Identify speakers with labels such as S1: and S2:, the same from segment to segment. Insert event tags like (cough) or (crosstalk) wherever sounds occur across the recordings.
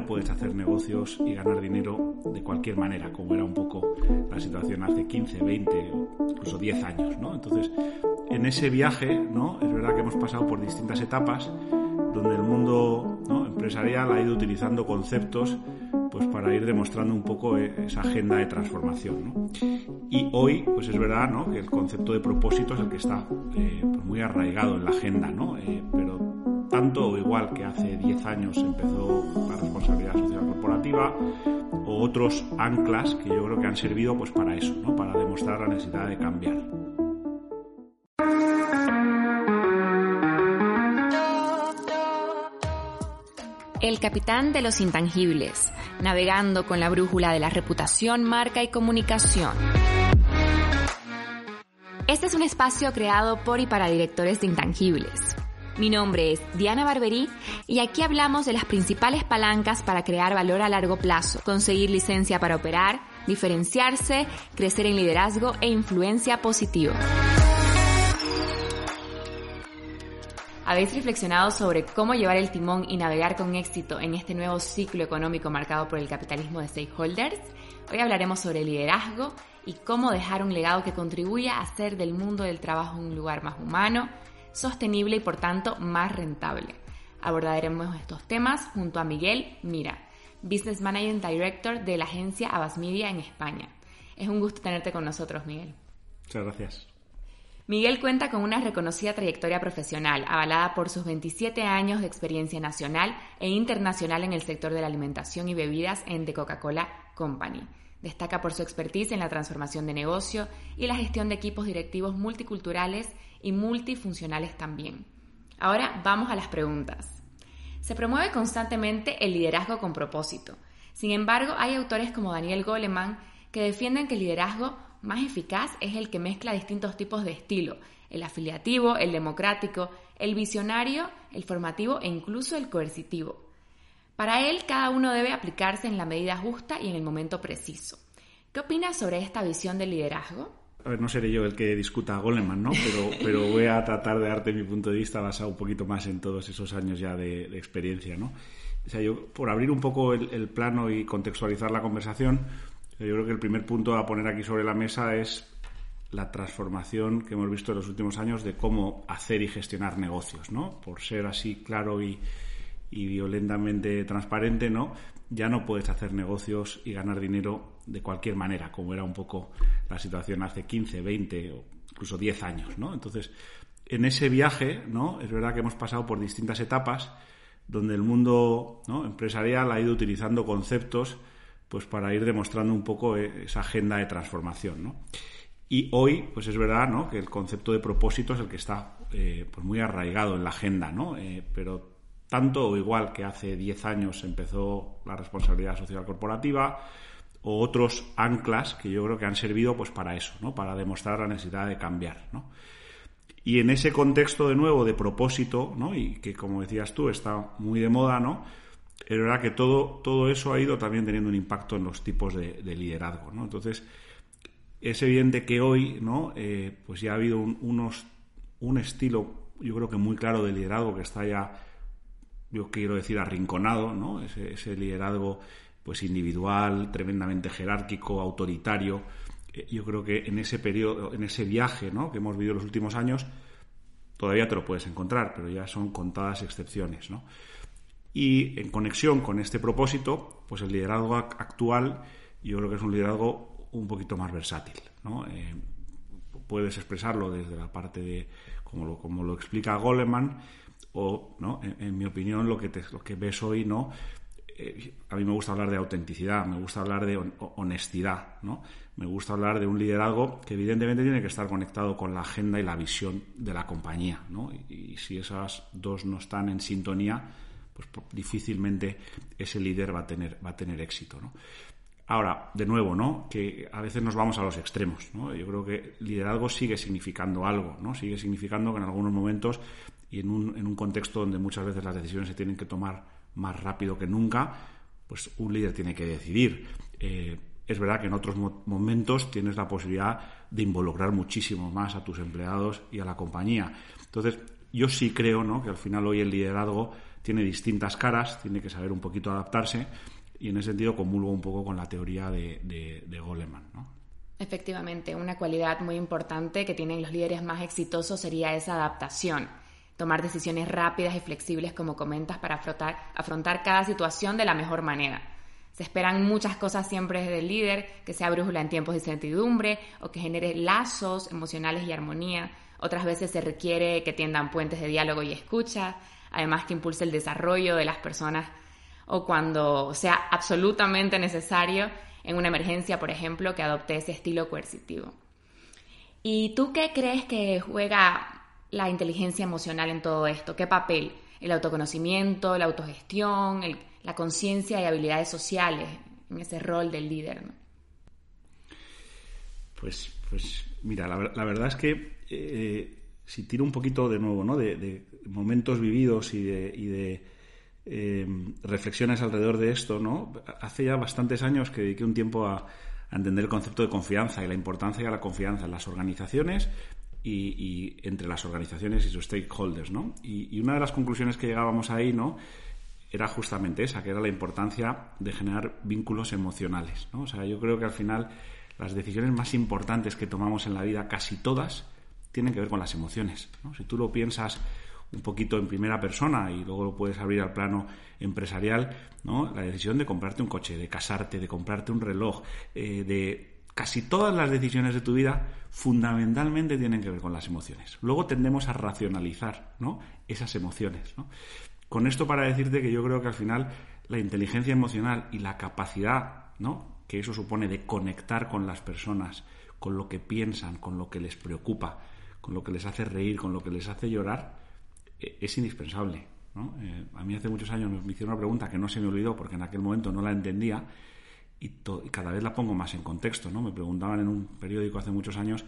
S1: no puedes hacer negocios y ganar dinero de cualquier manera, como era un poco la situación hace 15, 20, incluso 10 años, ¿no? Entonces, en ese viaje, ¿no? Es verdad que hemos pasado por distintas etapas donde el mundo empresarial ha ido utilizando conceptos pues para ir demostrando un poco eh, esa agenda de transformación. Y hoy, pues es verdad ¿no? que el concepto de propósito es el que está eh, pues muy arraigado en la agenda, ¿no? Eh, pero tanto o igual que hace 10 años empezó la responsabilidad social corporativa, o otros anclas que yo creo que han servido pues para eso, ¿no? para demostrar la necesidad de cambiar.
S2: El capitán de los intangibles, navegando con la brújula de la reputación, marca y comunicación. Este es un espacio creado por y para directores de intangibles. Mi nombre es Diana Barberí y aquí hablamos de las principales palancas para crear valor a largo plazo, conseguir licencia para operar, diferenciarse, crecer en liderazgo e influencia positiva. ¿Habéis reflexionado sobre cómo llevar el timón y navegar con éxito en este nuevo ciclo económico marcado por el capitalismo de stakeholders? Hoy hablaremos sobre liderazgo y cómo dejar un legado que contribuya a hacer del mundo del trabajo un lugar más humano, sostenible y por tanto más rentable. Abordaremos estos temas junto a Miguel Mira, Business Managing Director de la agencia Abbas Media en España. Es un gusto tenerte con nosotros, Miguel.
S1: Muchas gracias.
S2: Miguel cuenta con una reconocida trayectoria profesional, avalada por sus 27 años de experiencia nacional e internacional en el sector de la alimentación y bebidas en The Coca-Cola Company. Destaca por su expertise en la transformación de negocio y la gestión de equipos directivos multiculturales y multifuncionales también. Ahora vamos a las preguntas. Se promueve constantemente el liderazgo con propósito. Sin embargo, hay autores como Daniel Goleman que defienden que el liderazgo más eficaz es el que mezcla distintos tipos de estilo, el afiliativo, el democrático, el visionario, el formativo e incluso el coercitivo. Para él, cada uno debe aplicarse en la medida justa y en el momento preciso. ¿Qué opinas sobre esta visión del liderazgo?
S1: A ver, no seré yo el que discuta a Goleman, ¿no? Pero, (laughs) pero voy a tratar de darte mi punto de vista basado un poquito más en todos esos años ya de, experiencia, ¿no? O sea, yo, por abrir un poco el plano y contextualizar la conversación, yo creo que el primer punto a poner aquí sobre la mesa es la transformación que hemos visto en los últimos años de cómo hacer y gestionar negocios, ¿no? Por ser así claro y, violentamente transparente, ¿no? Ya no puedes hacer negocios y ganar dinero de cualquier manera, como era un poco la situación hace 15, 20 o incluso 10 años, ¿no? Entonces, en ese viaje, ¿no? Es verdad que hemos pasado por distintas etapas donde el mundo empresarial ha ido utilizando conceptos pues para ir demostrando un poco eh, esa agenda de transformación, ¿no? Y hoy, pues es verdad, ¿no? Que el concepto de propósito es el que está eh, pues muy arraigado en la agenda, ¿no? Eh, pero tanto o igual que hace 10 años empezó la responsabilidad social corporativa, o otros anclas que yo creo que han servido pues para eso, ¿no? Para demostrar la necesidad de cambiar, ¿no? Y en ese contexto de nuevo de propósito, ¿no? Y que como decías tú está muy de moda, ¿no? es verdad que todo, todo eso ha ido también teniendo un impacto en los tipos de, liderazgo, ¿no? Entonces, es evidente que hoy, ¿no? Eh, pues ya ha habido un, unos, un estilo, yo creo que muy claro de liderazgo que está ya, yo quiero decir, arrinconado, ¿no? Ese, liderazgo, pues individual, tremendamente jerárquico, autoritario. Eh, yo creo que en ese periodo, en ese viaje. Que hemos vivido los últimos años, todavía te lo puedes encontrar, pero ya son contadas excepciones. Y en conexión con este propósito, pues el liderazgo actual yo creo que es un liderazgo un poquito más versátil. ¿no? Eh, puedes expresarlo desde la parte de, como lo, como lo explica Goleman, o, ¿no? en, mi opinión, lo que, te, lo que ves hoy, ¿no? Eh, a mí me gusta hablar de autenticidad, me gusta hablar de honestidad, ¿no? Me gusta hablar de un liderazgo que evidentemente tiene que estar conectado con la agenda y la visión de la compañía, ¿no? y si esas dos no están en sintonía, pues difícilmente ese líder va a tener, va a tener éxito. ¿no? Ahora, de nuevo, ¿no? Que a veces nos vamos a los extremos, ¿no? Yo creo que liderazgo sigue significando algo, ¿no? Sigue significando que en algunos momentos y en un, en un contexto donde muchas veces las decisiones se tienen que tomar más rápido que nunca, pues un líder tiene que decidir. Eh, es verdad que en otros momentos tienes la posibilidad de involucrar muchísimo más a tus empleados y a la compañía. Entonces, yo sí creo ¿no? que al final hoy el liderazgo tiene distintas caras, tiene que saber un poquito adaptarse y en ese sentido comulgo un pogo con la teoría de, de, Goleman. ¿no?
S2: Efectivamente, una cualidad muy importante que tienen los líderes más exitosos sería esa adaptación, tomar decisiones rápidas y flexibles como comentas para afrontar, afrontar cada situación de la mejor manera. Se esperan muchas cosas siempre desde el líder, que sea brújula en tiempos de incertidumbre o que genere lazos emocionales y armonía. Otras veces se requiere que tiendan puentes de diálogo y escucha, además que impulse el desarrollo de las personas o cuando sea absolutamente necesario en una emergencia, por ejemplo, que adopte ese estilo coercitivo. ¿Y tú qué crees que juega la inteligencia emocional en todo esto? ¿Qué papel? El autoconocimiento, la autogestión, la conciencia y habilidades sociales en ese rol del líder.
S1: Pues, pues mira, la, verdad es que eh, si tiro un poquito de nuevo, ¿no? De, momentos vividos y de, eh, reflexiones alrededor de esto, ¿no? Hace ya bastantes años que dediqué un tiempo a, entender el concepto de confianza y la importancia de la confianza en las organizaciones y, entre las organizaciones y sus stakeholders, ¿no? Y, y, una de las conclusiones que llegábamos ahí, ¿no? Era justamente esa, que era la importancia de generar vínculos emocionales, ¿no? O sea, yo creo que al final las decisiones más importantes que tomamos en la vida, casi todas, tienen que ver con las emociones. Si tú lo piensas un poquito en primera persona y luego lo puedes abrir al plano empresarial, ¿no? la decisión de comprarte un coche, de casarte, de comprarte un reloj, eh, de casi todas las decisiones de tu vida fundamentalmente tienen que ver con las emociones. Luego tendemos a racionalizar ¿no? esas emociones. Con esto para decirte que yo creo que al final la inteligencia emocional y la capacidad ¿no? que eso supone de conectar con las personas, con lo que piensan, con lo que les preocupa, con lo que les hace reír, con lo que les hace llorar, es indispensable. Eh, a mí hace muchos años me hicieron una pregunta que no se me olvidó porque en aquel momento no la entendía y, cada vez la pongo más en contexto. ¿no? Me preguntaban en un periódico hace muchos años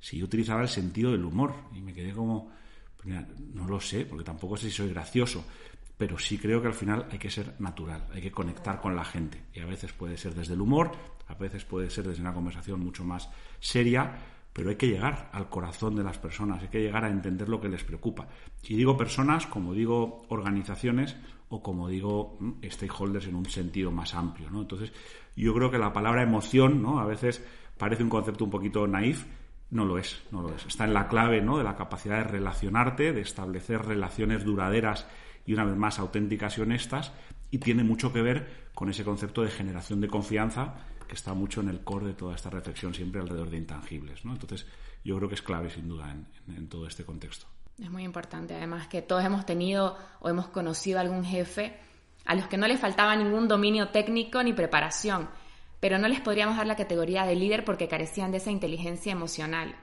S1: si yo utilizaba el sentido del humor y me quedé como, pues no lo sé, porque tampoco sé si soy gracioso, pero sí creo que al final hay que ser natural, hay que conectar con la gente y a veces puede ser desde el humor, a veces puede ser desde una conversación mucho más seria, pero hay que llegar al corazón de las personas, hay que llegar a entender lo que les preocupa. Y digo personas, como digo organizaciones o como digo mm, stakeholders en un sentido más amplio. ¿no? Entonces, yo creo que la palabra emoción, ¿no? a veces parece un concepto un poquito naif, no lo es, no lo es. Está en la clave ¿no? de la capacidad de relacionarte, de establecer relaciones duraderas y una vez más auténticas y honestas, y tiene mucho que ver con ese concepto de generación de confianza que está mucho en el core de toda esta reflexión siempre alrededor de intangibles. ¿no? Entonces, yo creo que es clave, sin duda, en, todo este contexto.
S2: Es muy importante, además, que todos hemos tenido o hemos conocido a algún jefe a los que no les faltaba ningún dominio técnico ni preparación, pero no les podríamos dar la categoría de líder porque carecían de esa inteligencia emocional.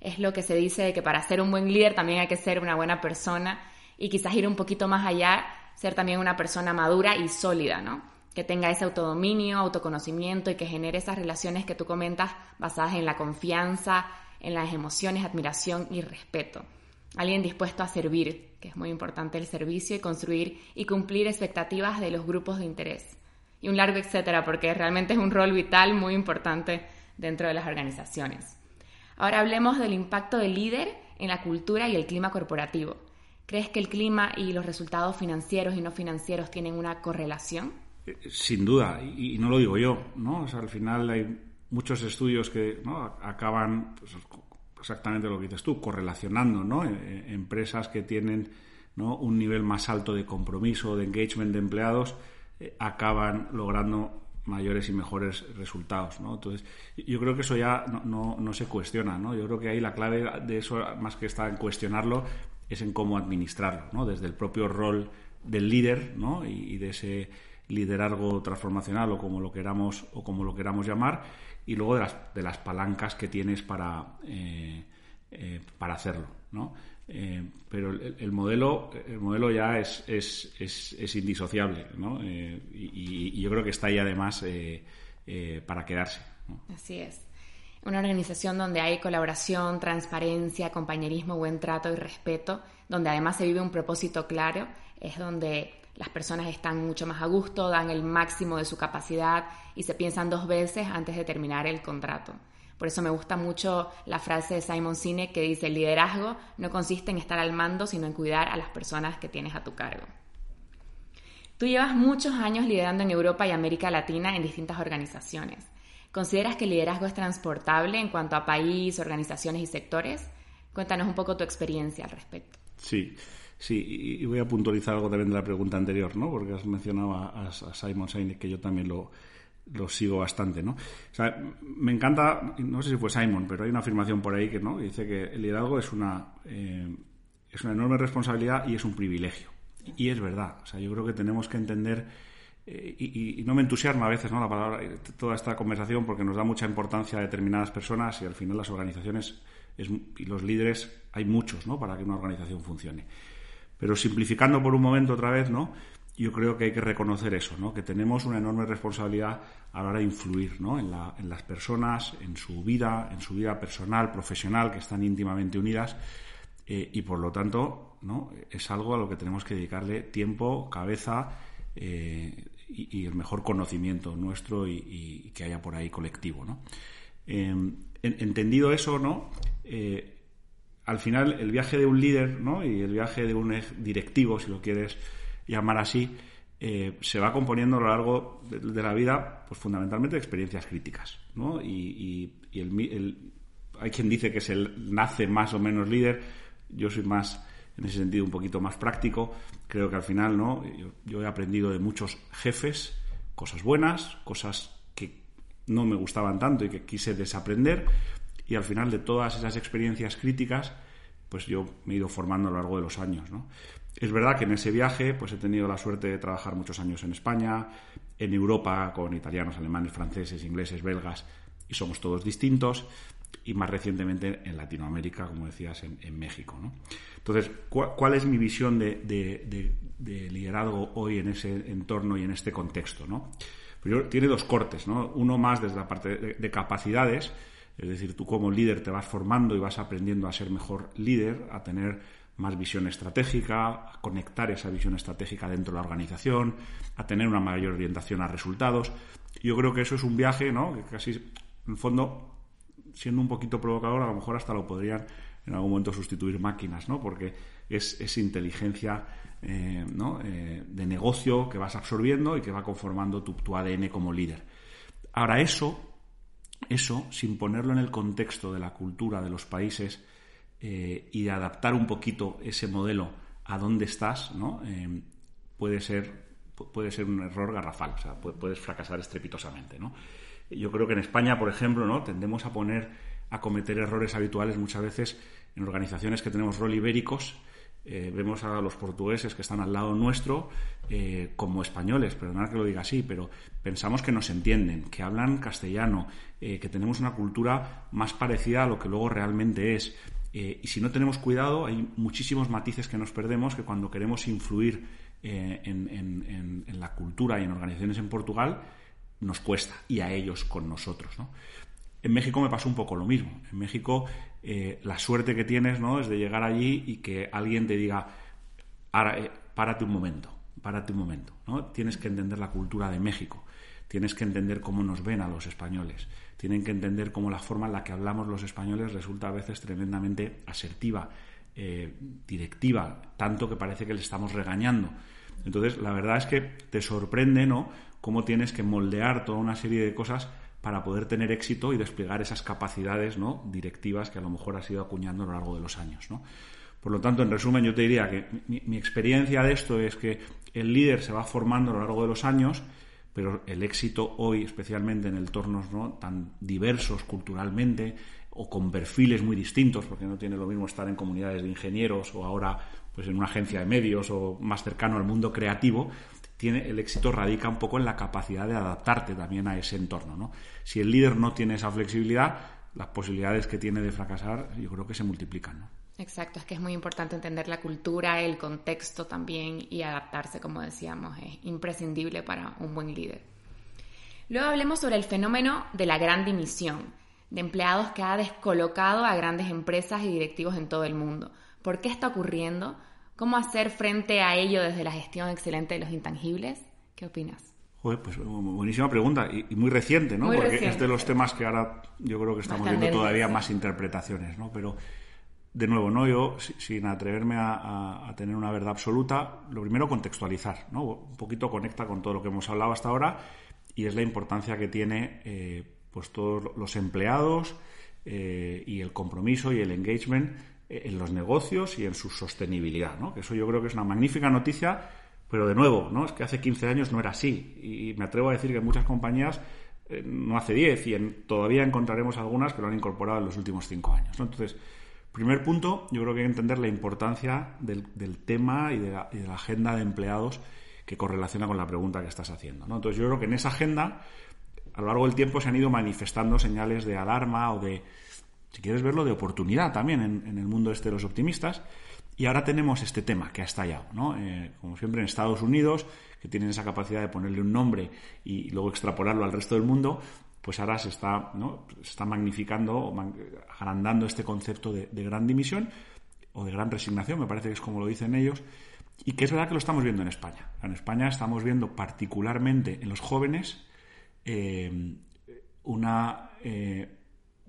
S2: Es lo que se dice de que para ser un buen líder también hay que ser una buena persona y quizás ir un poquito más allá, ser también una persona madura y sólida, ¿no? Que tenga ese autodominio, autoconocimiento y que genere esas relaciones que tú comentas basadas en la confianza, en las emociones, admiración y respeto. Alguien dispuesto a servir, que es muy importante el servicio y construir y cumplir expectativas de los grupos de interés. Y un largo etcétera, porque realmente es un rol vital muy importante dentro de las organizaciones. Ahora hablemos del impacto del líder en la cultura y el clima corporativo. ¿Crees que el clima y los resultados financieros y no financieros tienen una correlación?
S1: Sin duda, y, no lo digo yo, ¿no? al final hay muchos estudios que acaban pues, exactamente lo que dices tú, correlacionando, ¿no? E, e, empresas que tienen un nivel más alto de compromiso, de engagement de empleados, eh, acaban logrando mayores y mejores resultados, ¿no? Entonces, yo creo que eso ya no, no, se cuestiona, ¿no? Yo creo que ahí la clave de eso, más que está en cuestionarlo, es en cómo administrarlo, ¿no? Desde el propio rol del líder, ¿no? y de ese liderazgo transformacional o como lo queramos o como lo queramos llamar y luego de las, de las palancas que tienes para, eh, eh, para hacerlo ¿no? Eh, pero el, modelo el modelo ya es, es, es, indisociable ¿no? y, yo creo que está ahí además para quedarse
S2: así es una organización donde hay colaboración, transparencia, compañerismo, buen trato y respeto, donde además se vive un propósito claro, es donde las personas están mucho más a gusto, dan el máximo de su capacidad y se piensan dos veces antes de terminar el contrato. Por eso me gusta mucho la frase de Simon Sinek que dice, el liderazgo no consiste en estar al mando, sino en cuidar a las personas que tienes a tu cargo. Tú llevas muchos años liderando en Europa y América Latina en distintas organizaciones. ¿Consideras que el liderazgo es transportable en cuanto a país, organizaciones y sectores? Cuéntanos un poco tu experiencia al respecto.
S1: Sí, sí, y voy a puntualizar algo también de la pregunta anterior, ¿no? Porque has mencionado a, Simon Sinek, que yo también lo, lo sigo bastante, ¿no? O sea, me encanta, no sé si fue Simon, pero hay una afirmación por ahí que no dice que el liderazgo es una eh, es una enorme responsabilidad y es un privilegio. Y es verdad. O sea, yo creo que tenemos que entender eh, y, no me entusiasma a veces ¿no? la palabra toda esta conversación porque nos da mucha importancia a determinadas personas y al final las organizaciones y los líderes hay muchos ¿no? para que una organización funcione. Pero simplificando por un momento otra vez, ¿no? yo creo que hay que reconocer eso, ¿no? que tenemos una enorme responsabilidad a la hora de influir ¿no? en, la, en las personas, en su vida, en su vida personal, profesional, que están íntimamente unidas. Eh, y por lo tanto, ¿no? es algo a lo que tenemos que dedicarle tiempo, cabeza eh, y, el mejor conocimiento nuestro y, que haya por ahí colectivo. ¿no? Eh, entendido eso, ¿no? Al final el viaje de un líder ¿no? y el viaje de un directivo, si lo quieres llamar así, eh, se va componiendo a lo largo de, la vida, pues fundamentalmente de experiencias críticas, ¿no? Y, hay quien dice que se nace más o menos líder, yo soy más, en ese sentido, un poquito más práctico, creo que al final, ¿no? Yo, he aprendido de muchos jefes cosas buenas, cosas que no me gustaban tanto y que quise desaprender, y al final de todas esas experiencias críticas, pues yo me he ido formando a lo largo de los años, ¿no? Es verdad que en ese viaje pues he tenido la suerte de trabajar muchos años en España, en Europa, con italianos, alemanes, franceses, ingleses, belgas, y somos todos distintos, y más recientemente en Latinoamérica, como decías, en, México. Entonces, ¿cuál, es mi visión de, liderazgo hoy en ese entorno y en este contexto? ¿no? Pues tiene dos cortes, ¿no? uno más desde la parte de capacidades, es decir, tú como líder te vas formando y vas aprendiendo a ser mejor líder, a tener más visión estratégica, a conectar esa visión estratégica dentro de la organización, a tener una mayor orientación a resultados. Yo creo que eso es un viaje, ¿no? Que casi, en el fondo, siendo un poquito provocador, a lo mejor hasta lo podrían en algún momento sustituir máquinas, ¿no? Porque es, inteligencia eh, eh, de negocio que vas absorbiendo y que va conformando tu, tu ADN como líder. Ahora, eso, eso, sin ponerlo en el contexto de la cultura de los países, eh, y de adaptar un poquito ese modelo a dónde estás, ¿no? Eh, puede, ser, puede ser un error garrafal, o sea, puedes fracasar estrepitosamente. ¿no? Yo creo que en España, por ejemplo, ¿no? tendemos a poner, a cometer errores habituales muchas veces en organizaciones que tenemos rol ibéricos. Eh, vemos a los portugueses que están al lado nuestro como españoles, perdonad que lo diga así, pero pensamos que nos entienden, que hablan castellano, que tenemos una cultura más parecida a lo que luego realmente es. Eh, y si no tenemos cuidado, hay muchísimos matices que nos perdemos que cuando queremos influir eh, en, la cultura y en organizaciones en Portugal, nos cuesta, y a ellos con nosotros. En México me pasó un poco lo mismo. En México, eh, la suerte que tienes ¿no? es de llegar allí y que alguien te diga, párate un momento, párate un momento. ¿no? Tienes que entender la cultura de México, tienes que entender cómo nos ven a los españoles tienen que entender cómo la forma en la que hablamos los españoles resulta a veces tremendamente asertiva, eh, directiva, tanto que parece que le estamos regañando. Entonces, la verdad es que te sorprende, ¿no?, cómo tienes que moldear toda una serie de cosas para poder tener éxito y desplegar esas capacidades, ¿no?, directivas que a lo mejor has ido acuñando a lo largo de los años, ¿no? Por lo tanto, en resumen, yo te diría que mi experiencia de esto es que el líder se va formando a lo largo de los años, pero el éxito hoy, especialmente en entornos ¿no? tan diversos culturalmente o con perfiles muy distintos, porque no tiene lo mismo estar en comunidades de ingenieros o ahora pues en una agencia de medios o más cercano al mundo creativo, tiene, el éxito radica un poco en la capacidad de adaptarte también a ese entorno. ¿no? Si el líder no tiene esa flexibilidad, las posibilidades que tiene de fracasar yo creo que se multiplican. ¿no?
S2: Exacto, es que es muy importante entender la cultura, el contexto también y adaptarse, como decíamos, es imprescindible para un buen líder. Luego hablemos sobre el fenómeno de la gran dimisión, de empleados que ha descolocado a grandes empresas y directivos en todo el mundo. ¿Por qué está ocurriendo? ¿Cómo hacer frente a ello desde la gestión excelente de los intangibles? ¿Qué opinas?
S1: Joder, pues buenísima pregunta y, muy reciente, ¿no? Porque es de los temas que ahora yo creo que estamos viendo todavía más interpretaciones, ¿no? Pero de nuevo, ¿no? Yo, sin atreverme a, tener una verdad absoluta, lo primero contextualizar, ¿no? Un poquito conecta con todo lo que hemos hablado hasta ahora y es la importancia que tiene eh, pues todos los empleados eh, y el compromiso y el engagement en los negocios y en su sostenibilidad, ¿no? Que eso yo creo que es una magnífica noticia, pero de nuevo, ¿no? Es que hace 15 años no era así y me atrevo a decir que muchas compañías no hace 10 y todavía encontraremos algunas que lo han incorporado en los últimos 5 años, ¿no? Entonces, Primer punto, yo creo que hay que entender la importancia del, tema y de, la, agenda de empleados que correlaciona con la pregunta que estás haciendo. ¿no? Entonces yo creo que en esa agenda, a lo largo del tiempo se han ido manifestando señales de alarma o de, si quieres verlo, de oportunidad también en, el mundo este de los optimistas. Y ahora tenemos este tema que ha estallado, ¿no? Eh, como siempre en Estados Unidos, que tienen esa capacidad de ponerle un nombre y luego extrapolarlo al resto del mundo, pues ahora se está, ¿no? se está magnificando o agrandando este concepto de, gran dimisión o de gran resignación, me parece que es como lo dicen ellos, y que es verdad que lo estamos viendo en España. En España estamos viendo particularmente en los jóvenes eh, una eh,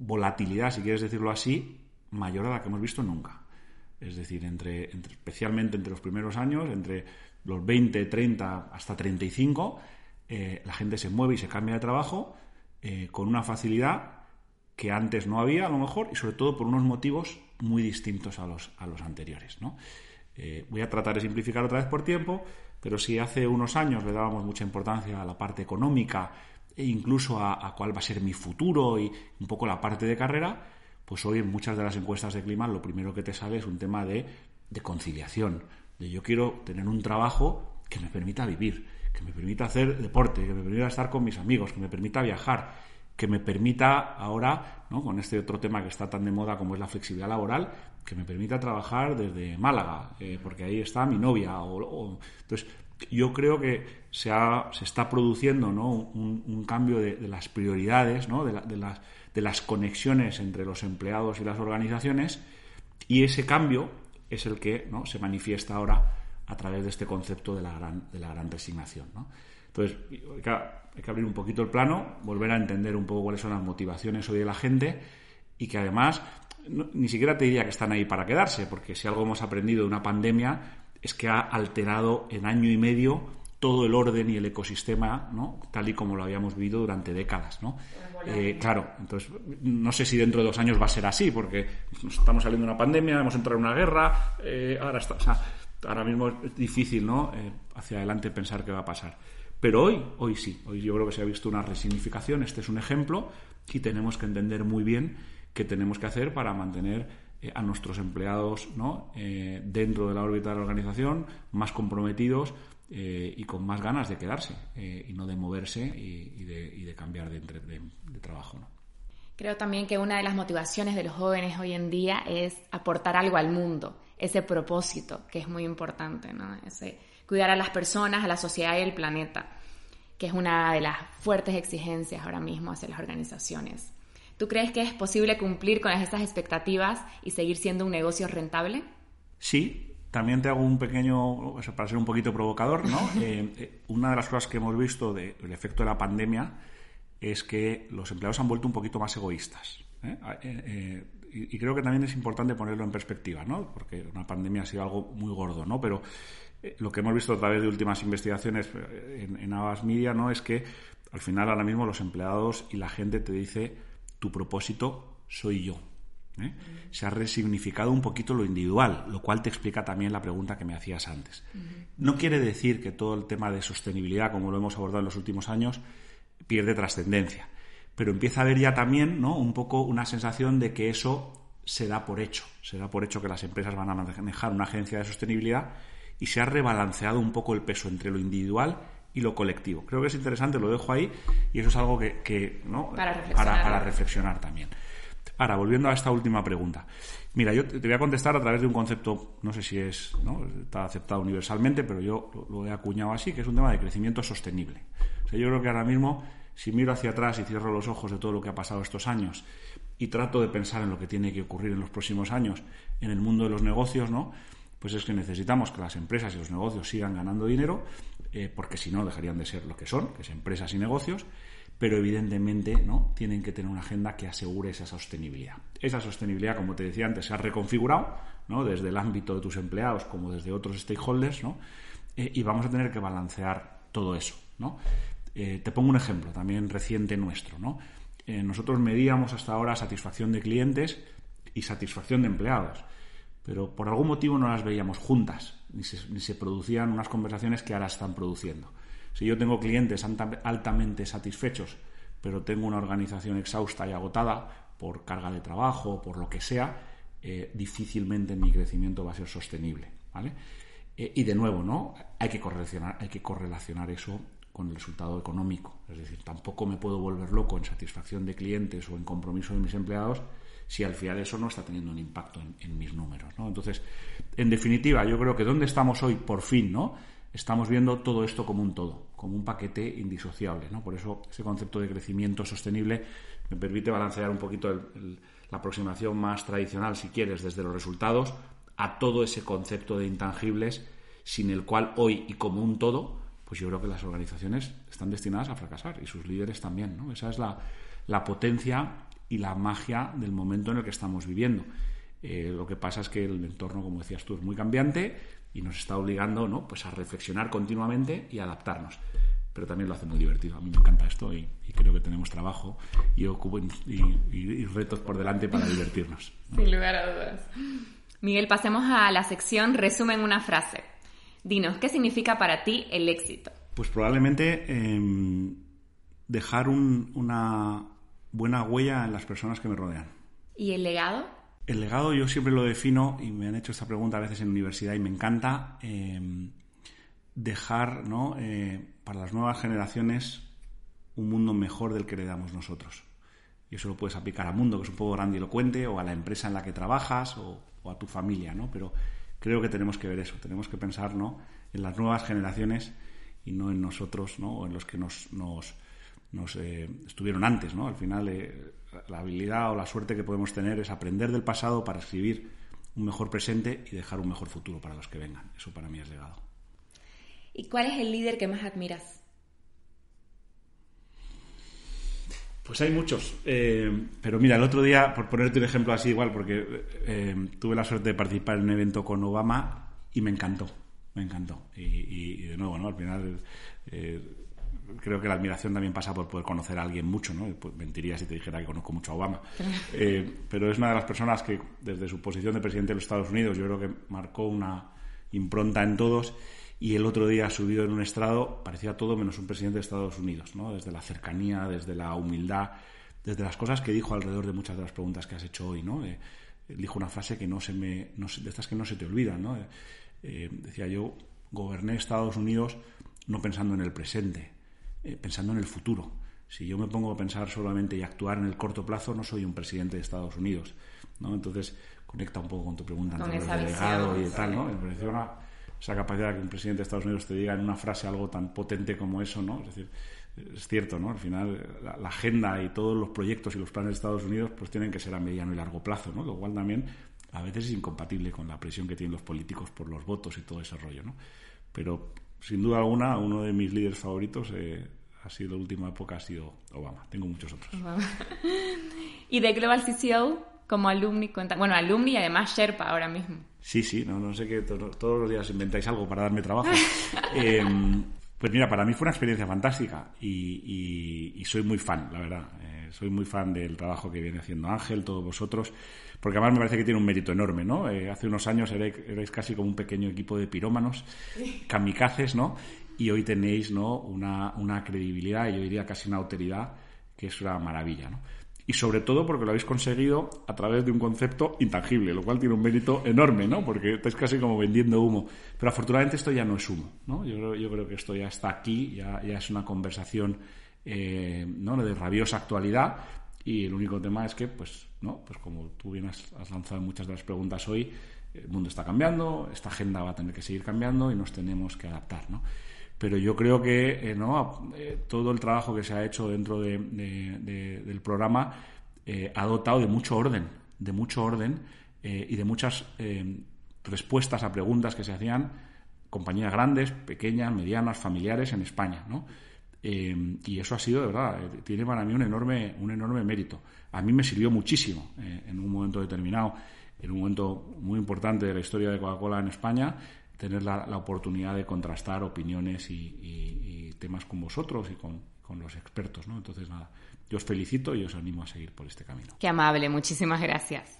S1: volatilidad, si quieres decirlo así, mayor a la que hemos visto nunca. Es decir, entre, especialmente entre los primeros años, entre los 20, 30 hasta 35, eh, la gente se mueve y se cambia de trabajo eh, con una facilidad que antes no había, a lo mejor, y sobre todo por unos motivos muy distintos a los, a los anteriores. Eh, voy a tratar de simplificar otra vez por tiempo, pero si hace unos años le dábamos mucha importancia a la parte económica e incluso a, cuál va a ser mi futuro y un poco la parte de carrera, pues hoy en muchas de las encuestas de clima lo primero que te sale es un tema de, conciliación, de yo quiero tener un trabajo que me permita vivir, que me permita hacer deporte, que me permita estar con mis amigos, que me permita viajar, que me permita ahora, ¿no? con este otro tema que está tan de moda como es la flexibilidad laboral, que me permita trabajar desde Málaga, eh, porque ahí está mi novia. O, entonces, yo creo que se, se está produciendo un, cambio de, las prioridades, de, las, conexiones entre los empleados y las organizaciones, y ese cambio es el que se manifiesta ahora a través de este concepto de la gran, de la gran resignación. Entonces, hay que, abrir un poquito el plano, volver a entender un poco cuáles son las motivaciones hoy de la gente y que además ni siquiera te diría que están ahí para quedarse, porque si algo hemos aprendido de una pandemia es que ha alterado en año y medio todo el orden y el ecosistema, ¿no? tal y como lo habíamos vivido durante décadas. ¿no? Eh, claro, entonces no sé si dentro de dos años va a ser así, porque estamos saliendo de una pandemia, hemos entrado en una guerra, eh, ahora está ahora mismo es difícil, ¿no? Eh, hacia adelante pensar qué va a pasar. Pero hoy, hoy sí, hoy yo creo que se ha visto una resignificación, este es un ejemplo, y tenemos que entender muy bien qué tenemos que hacer para mantener eh, a nuestros empleados. Eh, dentro de la órbita de la organización, más comprometidos y con más ganas de quedarse y no de moverse y, de, cambiar de, trabajo.
S2: Creo también que una de las motivaciones de los jóvenes hoy en día es aportar algo al mundo ese propósito que es muy importante. Ese cuidar a las personas, a la sociedad y al planeta, que es una de las fuertes exigencias ahora mismo hacia las organizaciones. ¿Tú crees que es posible cumplir con estas expectativas y seguir siendo un negocio rentable?
S1: Sí, también te hago un pequeño, para ser un poquito provocador, ¿no? (laughs) Eh, eh, una de las cosas que hemos visto del efecto de la pandemia es que los empleados han vuelto un poquito más egoístas. ¿eh? y, creo que también es importante ponerlo en perspectiva, ¿no? Porque una pandemia ha sido algo muy gordo, ¿no? Pero lo que hemos visto a través de últimas investigaciones en, en Avas Media, ¿no? Es que al final ahora mismo los empleados y la gente te dice tu propósito soy yo. ¿eh? Se ha resignificado un poquito lo individual, lo cual te explica también la pregunta que me hacías antes. No quiere decir que todo el tema de sostenibilidad, como lo hemos abordado en los últimos años, pierde trascendencia pero empieza a haber ya también ¿no? un poco una sensación de que eso se da por hecho, se da por hecho que las empresas van a manejar una agencia de sostenibilidad y se ha rebalanceado un poco el peso entre lo individual y lo colectivo. Creo que es interesante, lo dejo ahí y eso es algo que, ¿no?
S2: para, reflexionar.
S1: Para, reflexionar también. Ahora, volviendo a esta última pregunta. Mira, yo te voy a contestar a través de un concepto, no sé si es, ¿no? está aceptado universalmente, pero yo lo, he acuñado así, que es un tema de crecimiento sostenible. O sea, yo creo que ahora mismo si miro hacia atrás y cierro los ojos de todo lo que ha pasado estos años y trato de pensar en lo que tiene que ocurrir en los próximos años en el mundo de los negocios, ¿no? Pues es que necesitamos que las empresas y los negocios sigan ganando dinero, porque si no dejarían de ser lo que son, que es empresas y negocios, pero evidentemente ¿no? tienen que tener una agenda que asegure esa sostenibilidad. Esa sostenibilidad, como te decía antes, se ha reconfigurado ¿no? desde el ámbito de tus empleados como desde otros stakeholders ¿no? Eh, y vamos a tener que balancear todo eso. ¿no? Eh, te pongo un ejemplo también reciente nuestro. ¿no? Eh, nosotros medíamos hasta ahora satisfacción de clientes y satisfacción de empleados, pero por algún motivo no las veíamos juntas, ni se, ni se producían unas conversaciones que ahora están produciendo. Si yo tengo clientes altamente satisfechos, pero tengo una organización exhausta y agotada por carga de trabajo, por lo que sea, eh, difícilmente mi crecimiento va a ser sostenible. Eh, y de nuevo, ¿no? Hay que, correlacionar, hay que correlacionar eso con el resultado económico. Es decir, tampoco me puedo volver loco en satisfacción de clientes o en compromiso de mis empleados si al final eso no está teniendo un impacto en, mis números. ¿no? Entonces, en definitiva, yo creo que donde estamos hoy, por fin, ¿no? estamos viendo todo esto como un todo, como un paquete indisociable. ¿no? Por eso ese concepto de crecimiento sostenible me permite balancear un poquito la aproximación más tradicional, si quieres, desde los resultados a todo ese concepto de intangibles sin el cual hoy y como un todo, pues yo creo que las organizaciones están destinadas a fracasar y sus líderes también. ¿no? Esa es la, la potencia y la magia del momento en el que estamos viviendo. Eh, lo que pasa es que el entorno, como decías tú, es muy cambiante, y nos está obligando ¿no? pues a reflexionar continuamente y adaptarnos. Pero también lo hace muy divertido. A mí me encanta esto y, creo que tenemos trabajo y, y, retos por delante para divertirnos.
S2: Sin lugar a dudas. Miguel, pasemos a la sección resumen una frase. Dinos, ¿qué significa para ti el éxito?
S1: Pues probablemente em, dejar una buena huella en las personas que me rodean.
S2: ¿Y el legado?
S1: El legado yo siempre lo defino, y me han hecho esta pregunta a veces en universidad y me encanta, em, dejar ¿no? Eh, para las nuevas generaciones un mundo mejor del que heredamos nosotros. Y eso lo puedes aplicar al mundo, que es un poco grandilocuente, o a la empresa en la que trabajas, o, a tu familia, ¿no? Pero creo que tenemos que ver eso, tenemos que pensar ¿no? en las nuevas generaciones y no en nosotros, ¿no? o en los que nos, nos, nos eh, estuvieron antes, ¿no? Al final, eh, la habilidad o la suerte que podemos tener es aprender del pasado para escribir un mejor presente y dejar un mejor futuro para los que vengan. Eso para mí es legado.
S2: ¿Y cuál es el líder que más admiras?
S1: Pues hay muchos. Eh, pero mira, el otro día, por ponerte un ejemplo así igual, porque tuve la suerte de participar en un evento con Obama y me encantó. Me encantó. Y, de nuevo, ¿no? Al final creo que la admiración también pasa por poder conocer a alguien mucho, ¿no? Pues mentiría si te dijera que conozco mucho a Obama. (laughs) Eh, pero es una de las personas que, desde su posición de presidente de los Estados Unidos, yo creo que marcó una impronta en todos. Y el otro día, subido en un estrado, parecía todo menos un presidente de Estados Unidos, ¿no? Desde la cercanía, desde la humildad, desde las cosas que dijo alrededor de muchas de las preguntas que has hecho hoy, ¿no? Eh, dijo una frase que no se me, de estas que no se te olvidan, ¿no? Eh, decía yo, goberné Estados Unidos no pensando en el presente, eh, pensando en el futuro. Si yo me pongo a pensar solamente y actuar en el corto plazo, no soy un presidente de Estados Unidos. ¿no? Entonces, conecta un poco con tu pregunta anterior del delegado y tal, ¿no? Esa capacidad de que un presidente de Estados Unidos te diga en una frase algo tan potente como eso, ¿no? Es decir, es cierto, ¿no? Al final, la, agenda y todos los proyectos y los planes de Estados Unidos pues tienen que ser a mediano y largo plazo, ¿no? Lo cual también a veces es incompatible con la presión que tienen los políticos por los votos y todo ese rollo, ¿no? Pero sin duda alguna, uno de mis líderes favoritos eh, ha sido, la última época, ha sido Obama. Tengo muchos otros. (laughs)
S2: y de Global CCO, como alumni, bueno, alumni y además Sherpa ahora mismo.
S1: Sí, sí, no, no sé qué, todos los días inventáis algo para darme trabajo. (laughs) Em, pues mira, para mí fue una experiencia fantástica y, soy muy fan, la verdad. Eh, soy muy fan del trabajo que viene haciendo Ángel, todos vosotros porque además me parece que tiene un mérito enorme, ¿no? Eh, hace unos años erais, casi como un pequeño equipo de pirómanos, (laughs) kamikazes, ¿no? Y hoy tenéis, ¿no? Una, una credibilidad y yo diría casi una autoridad que es una maravilla, ¿no? Y sobre todo porque lo habéis conseguido a través de un concepto intangible, lo cual tiene un mérito enorme, ¿no? Porque estáis casi como vendiendo humo. Pero afortunadamente esto ya no es humo, ¿no? Yo creo, yo creo que esto ya está aquí, ya, ya es una conversación eh, ¿no? de rabiosa actualidad, y el único tema es que, pues, ¿no? Pues como tú bien has, lanzado en muchas de las preguntas hoy, el mundo está cambiando, esta agenda va a tener que seguir cambiando y nos tenemos que adaptar, ¿no? Pero yo creo que eh. Eh, todo el trabajo que se ha hecho dentro del programa eh, ha dotado de mucho orden, de mucho orden y de muchas respuestas a preguntas que se hacían compañías grandes, pequeñas, medianas, familiares en España, ¿no? Y eso ha sido, de verdad, tiene para mí un enorme, un enorme mérito. A mí me sirvió muchísimo en un momento determinado, en un momento muy importante de la historia de Coca-Cola en España, tener la, oportunidad de contrastar opiniones y, temas con vosotros y con, con los expertos, ¿no? Entonces, nada, yo os felicito y os animo a seguir por este camino.
S2: Qué amable, muchísimas gracias.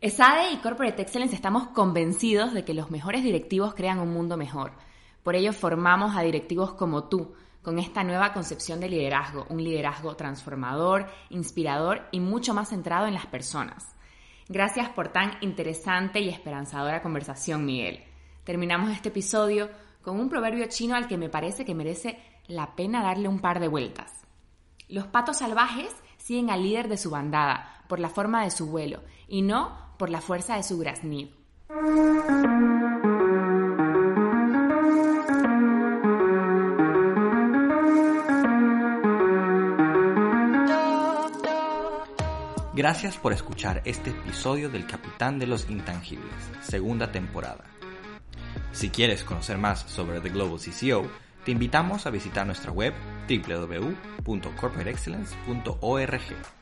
S2: ESADE y Corporate Excellence estamos convencidos de que los mejores directivos crean un mundo mejor. Por ello formamos a directivos como tú, con esta nueva concepción de liderazgo, un liderazgo transformador, inspirador y mucho más centrado en las personas. Gracias por tan interesante y esperanzadora conversación, Miguel. Terminamos este episodio con un proverbio chino al que me parece que merece la pena darle un par de vueltas. Los patos salvajes siguen al líder de su bandada por la forma de su vuelo y no por la fuerza de su graznido.
S3: Gracias por escuchar este episodio del Capitán de los Intangibles, segunda temporada. Si quieres conocer más sobre The Global CCO, te invitamos a visitar nuestra web www.corporateexcellence.org